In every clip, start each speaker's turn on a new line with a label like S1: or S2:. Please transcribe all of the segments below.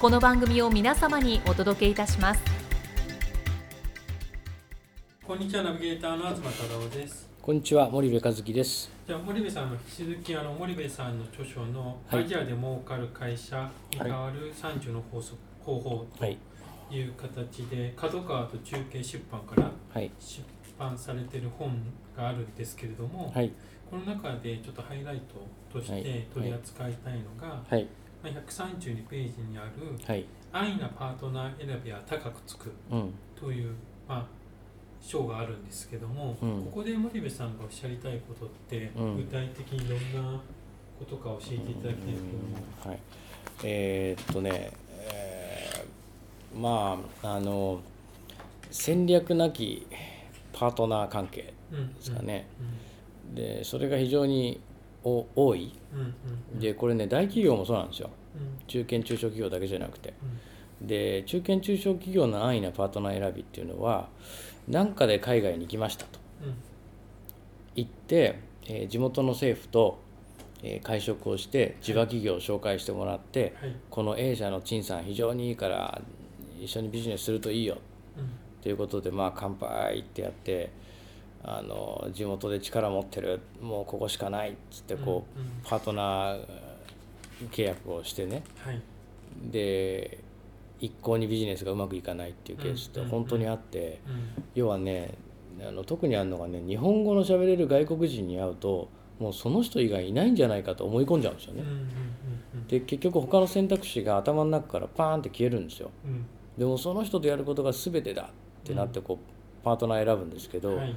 S1: この番組を皆様にお届けいたします。
S2: こんにちはナビゲーターの東忠夫です。
S3: こんにちは森部和樹です。
S2: じゃあ森部さんの引き続きあの森部さんの著書の「
S3: はい。
S2: アジアで儲かる会社に代わる30の法則方法」と
S3: はい
S2: いう形で角川と中継出版から
S3: はい。
S2: 出版されている本があるんですけれども、
S3: はい。
S2: この中でちょっとハイライトとし
S3: はい。
S2: て取り扱いたいのが、
S3: はい。
S2: まあ、132ページにある
S3: はい「
S2: 安易なパートナー選びは高くつく
S3: うん」
S2: という、まあ、章があるんですけども、
S3: うん。
S2: ここで森部さんがおっしゃりたいことって、
S3: うん。
S2: 具体的にどんなことか教えていただきたいと思います。
S3: はい。えーっとね、えーまああの戦略なきパートナー関係
S2: うん
S3: ですかね、
S2: う
S3: でそれが非常にお多い？でこれね大企業もそうなんですよ。
S2: うん。
S3: 中堅中小企業だけじゃなくて。
S2: うん。
S3: で中堅中小企業の安易なパートナー選びっていうのは何かで海外に行きましたと。
S2: うん。
S3: 行って、えー地元の政府と、えー会食をして地場企業を紹介してもらって、
S2: はい。
S3: この A 社の陳さん非常にいいから一緒にビジネスするといいよ。
S2: うん。
S3: ということでまあ乾杯ってやってあの地元で力持ってるもうここしかないっつってこう、
S2: うんうん。
S3: パートナー契約をしてね。
S2: はい。
S3: で一向にビジネスがうまくいかないっていうケースって
S2: うんうん
S3: 本当にあって、
S2: うん。
S3: 要はねあの特にあるのがね日本語の喋れる外国人に会うともうその人以外いないんじゃないかと思い込んじゃうんですよね。
S2: うん。うんうん
S3: で結局他の選択肢が頭の中からパーンって消えるんですよ。
S2: うん。
S3: でもその人とやることが全てだってなってこうパートナー選ぶんですけど、
S2: うんはい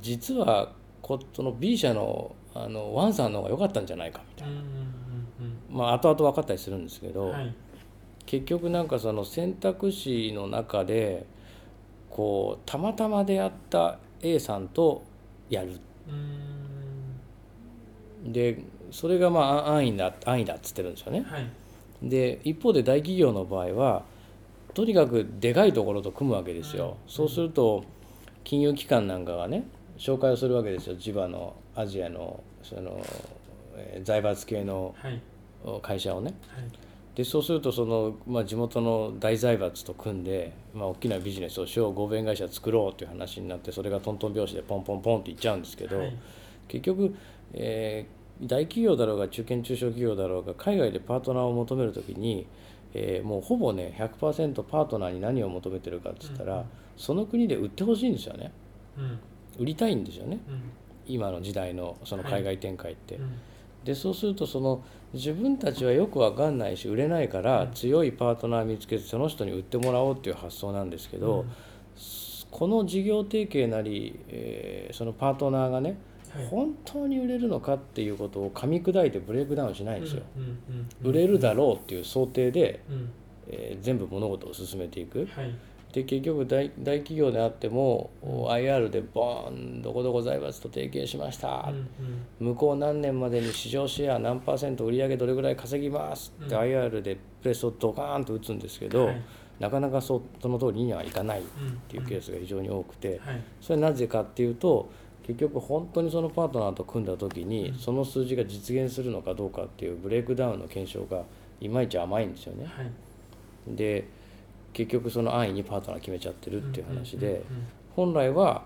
S3: 実はこその B 社のあのワンさんの方が良かったんじゃないかみたいな、
S2: うんうんうん
S3: まあ後々分かったりするんですけど、
S2: うんはい。
S3: 結局なんかその選択肢の中でこうたまたま出会った A さんとやる。
S2: うん。
S3: でそれがまあ安易だ安易だっつってるんですよね。
S2: はい。
S3: で一方で大企業の場合はとにかくでかいところと組むわけですよ、
S2: うん。
S3: そうすると金融機関なんかがね紹介をするわけですよ。地場のアジアのその、えー財閥系の
S2: はい。
S3: 会社をね。
S2: はい。
S3: でそうするとその、まあ、地元の大財閥と組んで、まあ、大きなビジネスをしよう合弁会社作ろうという話になってそれがトントン拍子でポンポンポンっていっちゃうんですけど、
S2: はい。
S3: 結局、えー大企業だろうが中堅中小企業だろうが海外でパートナーを求めるときに、えーもうほぼね100%パートナーに何を求めてるかって言ったら、
S2: うん。
S3: その国で売ってほしいんですよね。
S2: うん。
S3: 売りたいんですよね。
S2: うん。
S3: 今の時代のその海外展開って。
S2: うん。
S3: でそうするとその自分たちはよく分かんないし売れないから
S2: うん。
S3: 強いパートナー見つけてその人に売ってもらおうっていう発想なんですけど、この事業提携なり、えーそのパートナーがね
S2: はい
S3: 本当に売れるのかっていうことを噛み砕いてブレイクダウンしないんですよ。
S2: うんうんうん
S3: 売れるだろうっていう想定で、
S2: うん。
S3: えー全部物事を進めていく。
S2: はい。
S3: で結局大大企業であっても、
S2: うん。
S3: IR でボーンどこどこ財閥と提携しました、
S2: うんうん。
S3: 向こう何年までに市場シェア何パーセント売り上げどれぐらい稼ぎますって
S2: うん。
S3: IR でプレスをドカーンと打つんですけど、
S2: はい。
S3: なかなかそその通りにはいかないっ
S2: うん
S3: ていうケースが非常に多くて
S2: はい。
S3: それはなぜかっていうと結局本当にそのパートナーと組んだ時に
S2: うん。
S3: その数字が実現するのかどうかっていうブレイクダウンの検証がいまいち甘いんですよね。
S2: はい。
S3: で結局その安易にパートナー決めちゃってるっていう話で。本来は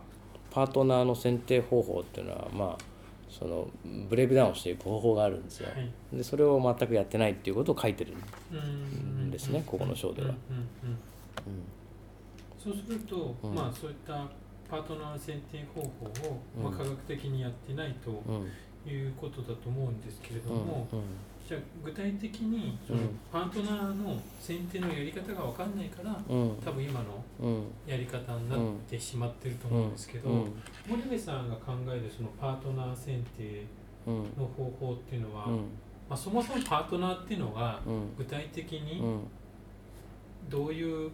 S3: パートナーの選定方法っていうのはまあそのブレイクダウンしていく方法があるんですよ。
S2: はい。
S3: でそれを全くやってないっていうことを書いてる、
S2: うん
S3: ですねここの章では。
S2: そうすると、
S3: うん。
S2: まあそういったパートナー選定方法を、まあ、
S3: うん
S2: 科学的にやってないと
S3: うん。
S2: いうことだと思うんですけれど
S3: うん。
S2: も、じゃあ具体的にその
S3: うん。
S2: パートナーの選定のやり方が分かんないから
S3: うん。
S2: 多分今の
S3: うん。
S2: やり方になってしまってると
S3: うん
S2: 思うんですけど、
S3: うん。
S2: 森部さんが考えるそのパートナー選定
S3: うん
S2: の方法っていうのは、
S3: うん。
S2: まあ、そもそもパートナーっていうのが
S3: うん。
S2: 具体的に
S3: うん。
S2: どういう、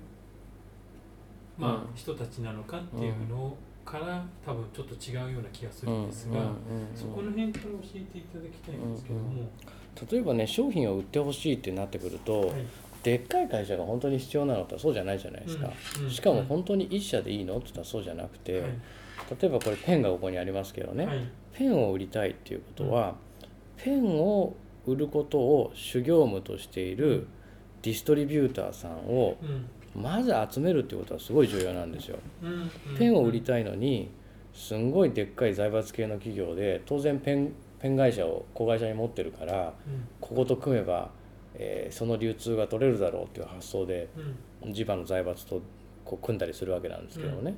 S2: まあ
S3: うん。
S2: 人たちなのかっていうのから多分ちょっと違うような気がするんですが、
S3: うんうん
S2: そこの辺から教えていただきたいんですけども、
S3: 例えばね商品を売ってほしいってなってくると、
S2: はい。
S3: でっかい会社が本当に必要なのってそうじゃないじゃないですか、
S2: うん。うん。
S3: しかも本当に一社でいいのって言ったらそうじゃなくて、
S2: はい。
S3: 例えばこれペンがここにありますけどね、
S2: はい。
S3: ペンを売りたいっていうことは、ペンを売ることを主業務としているディストリビューターさんを
S2: うん
S3: まず集めるっていうことはすごい重要なんですよ。ペンを売りたいのにすんごいでっかい財閥系の企業で当然ペンペン会社を子会社に持ってるから
S2: うん。
S3: ここと組めば、えーその流通が取れるだろうっていう発想で
S2: うん。
S3: 地場の財閥とこう組んだりするわけなんですけどもね、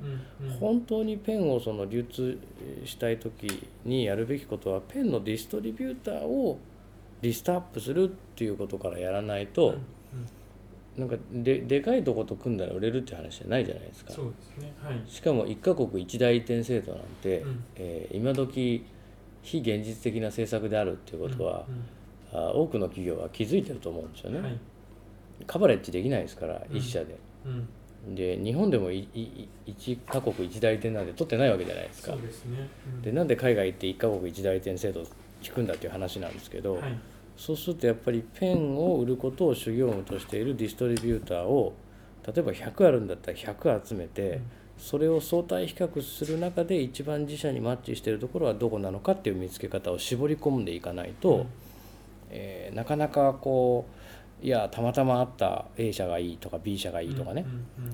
S3: 本当にペンをその流通したい時にやるべきことはペンのディストリビューターをリストアップするっていうことからやらないと、なんかででかいとこと組んだら売れるって話じゃないじゃないですか。
S2: そうですね。はい。
S3: しかも一カ国一代移転制度なんて、
S2: うん。
S3: えー今時非現実的な政策であるっていうことは、
S2: う
S3: あ多くの企業は気づいてると思うんですよね。
S2: んはい。
S3: カバレッジできないですから
S2: うん。
S3: 一社で。
S2: うん。
S3: で日本でもいいい一カ国一代移転なんて取ってないわけじゃないですか。
S2: そう。ですね。うん。
S3: でなんで海外行って一カ国一代移転制度を引くんだっていう話なんですけど、
S2: はい
S3: そうするとやっぱりペンを売ることを主業務としているディストリビューターを例えば100あるんだったら100集めて、それを相対比較する中で一番自社にマッチしているところはどこなのかっていう見つけ方を絞り込んでいかないと、
S2: うん。
S3: えーなかなかこういやたまたまあった A 社がいいとか B 社がいいとかね、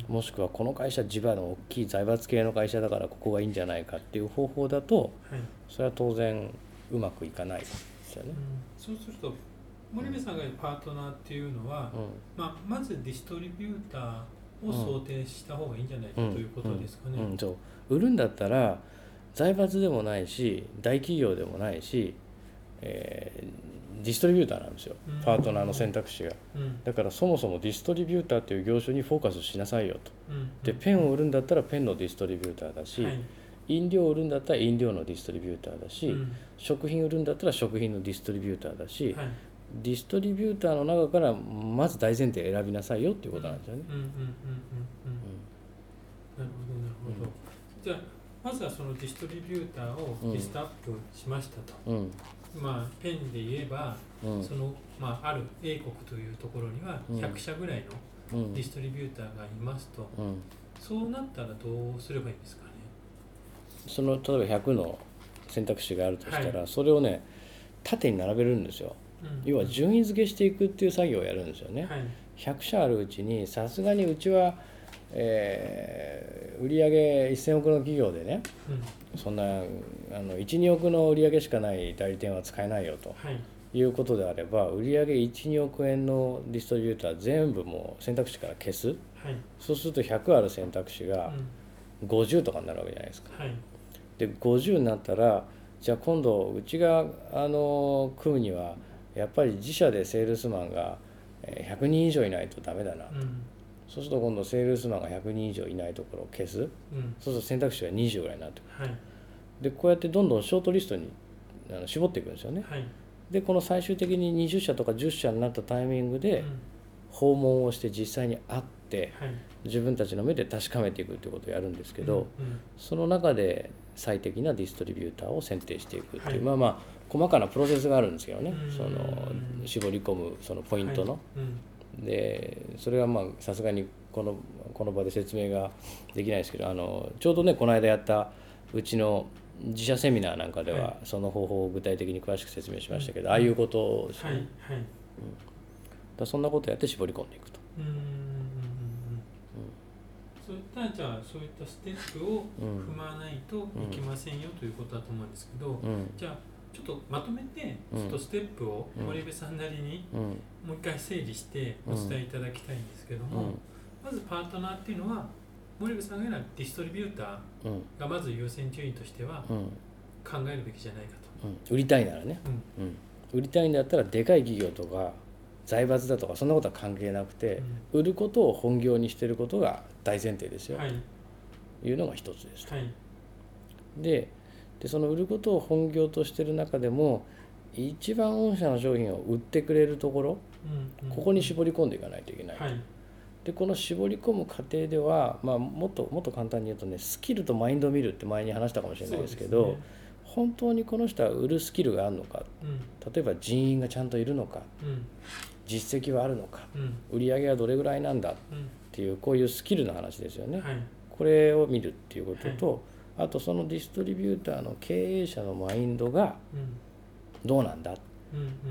S3: もしくはこの会社地場の大きい財閥系の会社だからここがいいんじゃないかっていう方法だと
S2: はい。
S3: それは当然うまくいかないですよね。
S2: うんそうすると森部さんがパートナーっていうのは、
S3: う
S2: まあ、まずディストリビューターを想定した方がいいんじゃないか
S3: ん
S2: ということですかね。
S3: そう。売るんだったら財閥でもないし大企業でもないし、えーディストリビューターなんですよ。
S2: うん。
S3: パートナーの選択肢が。
S2: うん。
S3: だからそもそもディストリビューターという業種にフォーカスしなさいよと。
S2: うん。
S3: でペンを売るんだったらペンのディストリビューターだし、
S2: はい
S3: 飲料を売るんだったら飲料のディストリビューターだし、
S2: うん。
S3: 食品売るんだったら食品のディストリビューターだし、
S2: はい。
S3: ディストリビューターの中からまず大前提選びなさいよっていうことなんですよね。
S2: なるほどなるほど、じゃあまずはそのディストリビューターをリストアップしましたと、
S3: うん。うん
S2: まあペンで言えば、
S3: うん。
S2: その、まあ、ある A 国というところには
S3: うん。
S2: 100社ぐらいの
S3: うん。
S2: ディストリビューターがいますと、
S3: うん。
S2: そうなったらどうすればいいんですか？ね
S3: その例えば100の選択肢があるとしたら、
S2: は
S3: それをね縦に並べるんですよ。
S2: うん。
S3: 要は順位付けしていくっていう作業をやるんですよね。
S2: はい。
S3: 100社あるうちにさすがにうちは、えー売上1000億の企業でね
S2: うん。
S3: そんなあの12億の売上しかない代理店は使えないよと
S2: はい。
S3: いうことであれば売上12億円のディストリビューター全部もう選択肢から消す。
S2: はい。
S3: そうすると100ある選択肢が
S2: うん。
S3: 50とかになるわけじゃないですか。
S2: はい
S3: で50になったらじゃあ今度うちがあの組むにはやっぱり自社でセールスマンがえー100人以上いないとダメだな、
S2: うん。
S3: そうすると今度セールスマンが100人以上いないところを消す。
S2: うん。
S3: そうすると選択肢が20ぐらいになってく
S2: はい。
S3: るでこうやってどんどんショートリストに絞っていくんですよね。
S2: はい。
S3: でこの最終的に20社とか10社になったタイミングで
S2: うん。
S3: 訪問をして実際に会って
S2: はい。
S3: 自分たちの目で確かめていくっていうことをやるんですけど、
S2: うんうん。
S3: その中で最適なディストリビューターを選定していくっていう、
S2: はい。
S3: まあまあ細かなプロセスがあるんですけどね。
S2: うん。
S3: その絞り込むそのポイントの、
S2: はい。うん。
S3: でそれはまあさすがにこのこの場で説明ができないですけどあのちょうどねこの間やったうちの自社セミナーなんかでは、
S2: はい。
S3: その方法を具体的に詳しく説明しましたけど、
S2: うん。
S3: ああいうことですね、
S2: はい。
S3: だそんなことやって絞り込んでいくと。
S2: うそういったじゃあそういったステップを
S3: うん。
S2: 踏まないといけませんよということだと思うんですけど、
S3: うん。
S2: じゃあちょっとまとめて
S3: うん。
S2: ちょっとステップを
S3: うん。
S2: 森部さんなりに
S3: うん。
S2: もう一回整理してお伝えいただきたいんですけども、
S3: うん。
S2: まずパートナーっていうのは森部さんが言うのはディストリビュータ
S3: うん。
S2: ーがまず優先順位としては
S3: うん。
S2: 考えるべきじゃないか
S3: うん、売りたいならね、
S2: うん、
S3: 売りたいんだったらでかい企業とか財閥だとかそんなことは関係なくて、売ることを本業にしてることが大前提ですよ、
S2: はい。
S3: い、うのが一つです。と。
S2: はい。
S3: ででその売ることを本業としてる中でも一番御社の商品を売ってくれるところ
S2: うんうん。
S3: ここに絞り込んでいかないといけない。
S2: はい。
S3: でこの絞り込む過程では、まあ、もっともっと簡単に言うとねスキルとマインドを見るって前に話したかもしれないですけど本当にこの人は売るスキルがあるのか？
S2: うん。
S3: 例えば人員がちゃんといるのか？
S2: うん。
S3: 実績はあるのか？
S2: うん。
S3: 売り上げはどれぐらいなんだ？っ
S2: うん。
S3: ていうこういうスキルの話ですよね。
S2: はい。
S3: これを見るっていうことと、あとそのディストリビューターの経営者のマインドが
S2: うん。
S3: どうなんだ？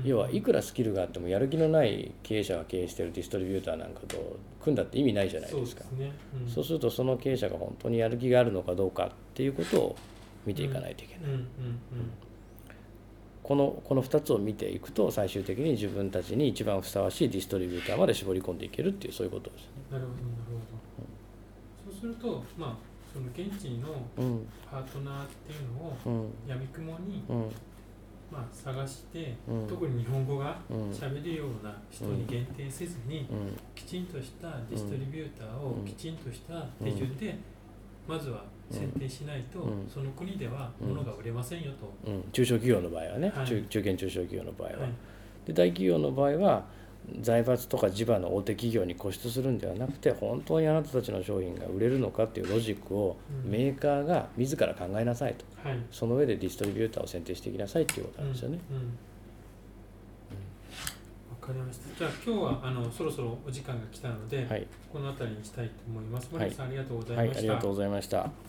S3: 要はいくらスキルがあってもやる気のない経営者が経営してるディストリビューターなんかと組んだって意味ないじゃないですか。
S2: そうですね。うん。
S3: そうするとその経営者が本当にやる気があるのかどうかっていうことを見ていかないといけない、
S2: うんうん
S3: このこの2つを見ていくと最終的に自分たちに一番ふさわしいディストリビューターまで絞り込んでいけるっていうそういうことですね。
S2: うんなるほどなるほど。そうするとまあその現地の
S3: うん。
S2: パートナーっていうのを
S3: うん。
S2: やみくもに
S3: うん。
S2: まあ探して
S3: うん。
S2: 特に日本語が
S3: うん。
S2: 喋るような人に限定せずに
S3: うん。
S2: きちんとしたディストリビューターを
S3: うん。
S2: きちんとした手順でまずは選定しないと
S3: うん。
S2: その国では物が売れませんよと。
S3: うん、中小企業の場合はね、
S2: はい。
S3: 中中堅中小企業の場合は、
S2: はい。
S3: で大企業の場合は財閥とか地場の大手企業に固執するんではなくて本当にあなたたちの商品が売れるのかっていうロジックを
S2: うん。
S3: メーカーが自ら考えなさいと。
S2: はい。
S3: その上でディストリビューターを選定していきなさいっていうことなんですよね。
S2: うん。うん。わかりました。じゃあ今日はあのそろそろお時間が来たので、
S3: はい、
S2: この辺りにしたいと思います。さん、ありがとうござ
S3: はいい、
S2: ました。
S3: ありがとうございました。